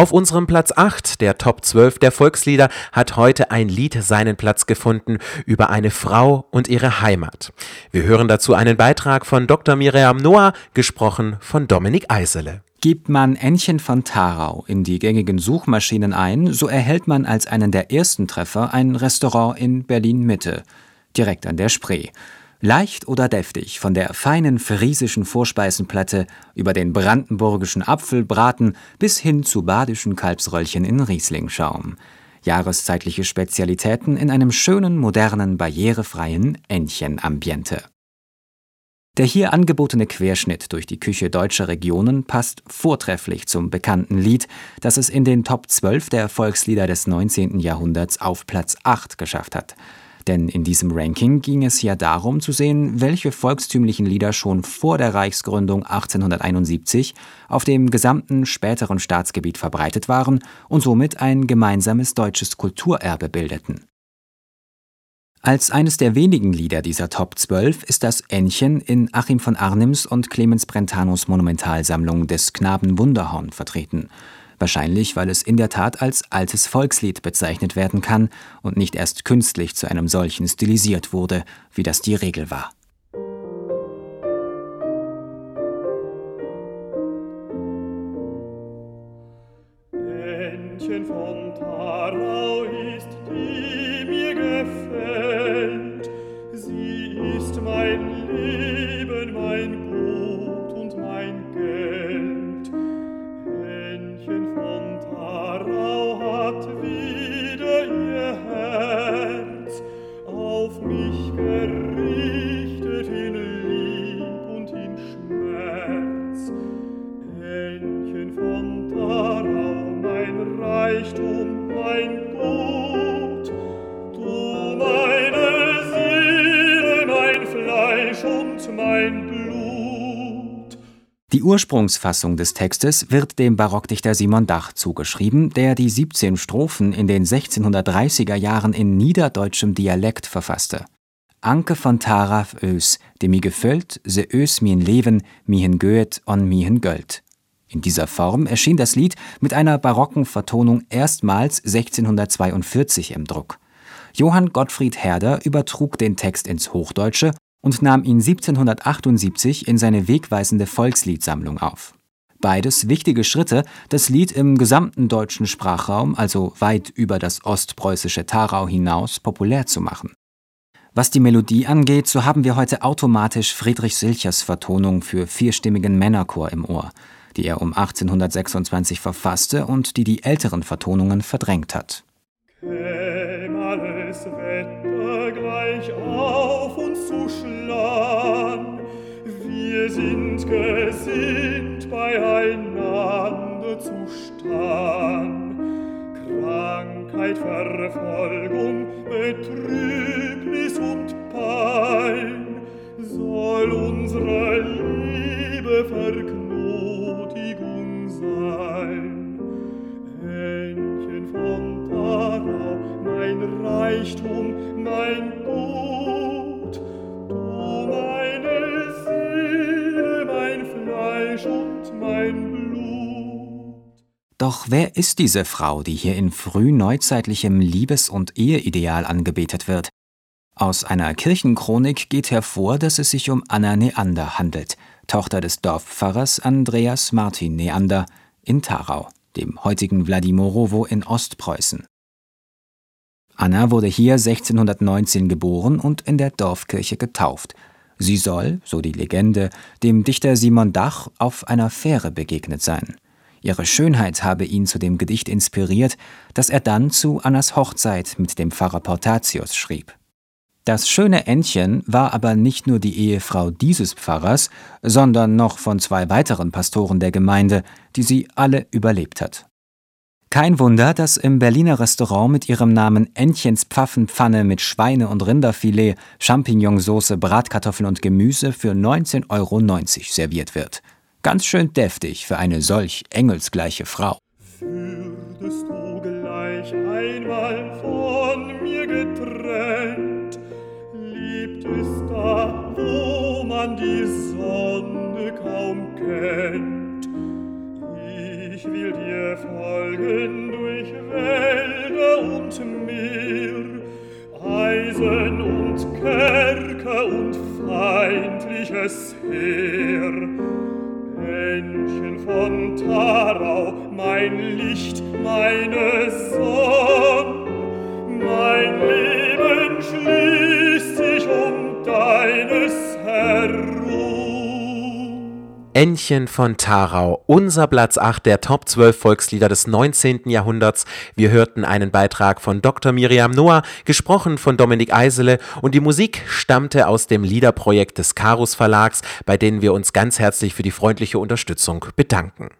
Auf unserem Platz 8 der Top 12 der Volkslieder hat heute ein Lied seinen Platz gefunden über eine Frau und ihre Heimat. Wir hören dazu einen Beitrag von Dr. Miriam Noah, gesprochen von Dominik Eisele. Gibt man Ännchen von Tharau in die gängigen Suchmaschinen ein, so erhält man als einen der ersten Treffer ein Restaurant in Berlin Mitte, direkt an der Spree. Leicht oder deftig, von der feinen friesischen Vorspeisenplatte über den brandenburgischen Apfelbraten bis hin zu badischen Kalbsröllchen in Rieslingschaum. Jahreszeitliche Spezialitäten in einem schönen, modernen, barrierefreien Entchenambiente. Der hier angebotene Querschnitt durch die Küche deutscher Regionen passt vortrefflich zum bekannten Lied, das es in den Top 12 der Volkslieder des 19. Jahrhunderts auf Platz 8 geschafft hat. Denn in diesem Ranking ging es ja darum zu sehen, welche volkstümlichen Lieder schon vor der Reichsgründung 1871 auf dem gesamten späteren Staatsgebiet verbreitet waren und somit ein gemeinsames deutsches Kulturerbe bildeten. Als eines der wenigen Lieder dieser Top 12 ist das Ännchen in Achim von Arnims und Clemens Brentanos Monumentalsammlung des Knaben Wunderhorn vertreten wahrscheinlich weil es in der Tat als altes Volkslied bezeichnet werden kann und nicht erst künstlich zu einem solchen stilisiert wurde, wie das die Regel war. Mein Leben, mein Gut Die Ursprungsfassung des Textes wird dem Barockdichter Simon Dach zugeschrieben, der die 17 Strophen in den 1630er Jahren in niederdeutschem Dialekt verfasste. Anke von Taraf Ös, de mi gefällt, se Ös mien Leben, mihen Goet on mihen Göld. In dieser Form erschien das Lied mit einer barocken Vertonung erstmals 1642 im Druck. Johann Gottfried Herder übertrug den Text ins Hochdeutsche und nahm ihn 1778 in seine wegweisende Volksliedsammlung auf. Beides wichtige Schritte, das Lied im gesamten deutschen Sprachraum, also weit über das ostpreußische Tharau hinaus, populär zu machen. Was die Melodie angeht, so haben wir heute automatisch Friedrich Silchers Vertonung für vierstimmigen Männerchor im Ohr, die er um 1826 verfasste und die die älteren Vertonungen verdrängt hat. Käm alles Wetter gleich auf schlagen, wir sind gesinnt beieinander zu stehen. Krankheit, Verfolgung, Betrübnis und Pein soll unsere Liebe Verknotigung sein. Händchen von Tarau, mein Reichtum, mein Doch wer ist diese Frau, die hier in frühneuzeitlichem Liebes- und Eheideal angebetet wird? Aus einer Kirchenchronik geht hervor, dass es sich um Anna Neander handelt, Tochter des Dorfpfarrers Andreas Martin Neander in Tharau, dem heutigen Wladimorowo in Ostpreußen. Anna wurde hier 1619 geboren und in der Dorfkirche getauft. Sie soll, so die Legende, dem Dichter Simon Dach auf einer Fähre begegnet sein. Ihre Schönheit habe ihn zu dem Gedicht inspiriert, das er dann zu Annas Hochzeit mit dem Pfarrer Portatius schrieb. Das schöne Ännchen war aber nicht nur die Ehefrau dieses Pfarrers, sondern noch von zwei weiteren Pastoren der Gemeinde, die sie alle überlebt hat. Kein Wunder, dass im Berliner Restaurant mit ihrem Namen Ännchens Pfaffenpfanne mit Schweine- und Rinderfilet, Champignonsauce, Bratkartoffeln und Gemüse für 19,90 Euro serviert wird. Ganz schön deftig für eine solch engelsgleiche Frau. Würdest du gleich einmal von mir getrennt, lebt es da, wo man die Sonne kaum kennt. Ich will dir folgen durch Wälder und Meer, Eisen und Kerker und feindliches Heer. Männchen von Tarau, mein Licht, meine Sonne, mein Leben schließt sich um deines herum. Ännchen von Tharau, unser Platz 8 der Top 12 Volkslieder des 19. Jahrhunderts. Wir hörten einen Beitrag von Dr. Miriam Noah, gesprochen von Dominik Eisele und die Musik stammte aus dem Liederprojekt des Karus Verlags, bei denen wir uns ganz herzlich für die freundliche Unterstützung bedanken.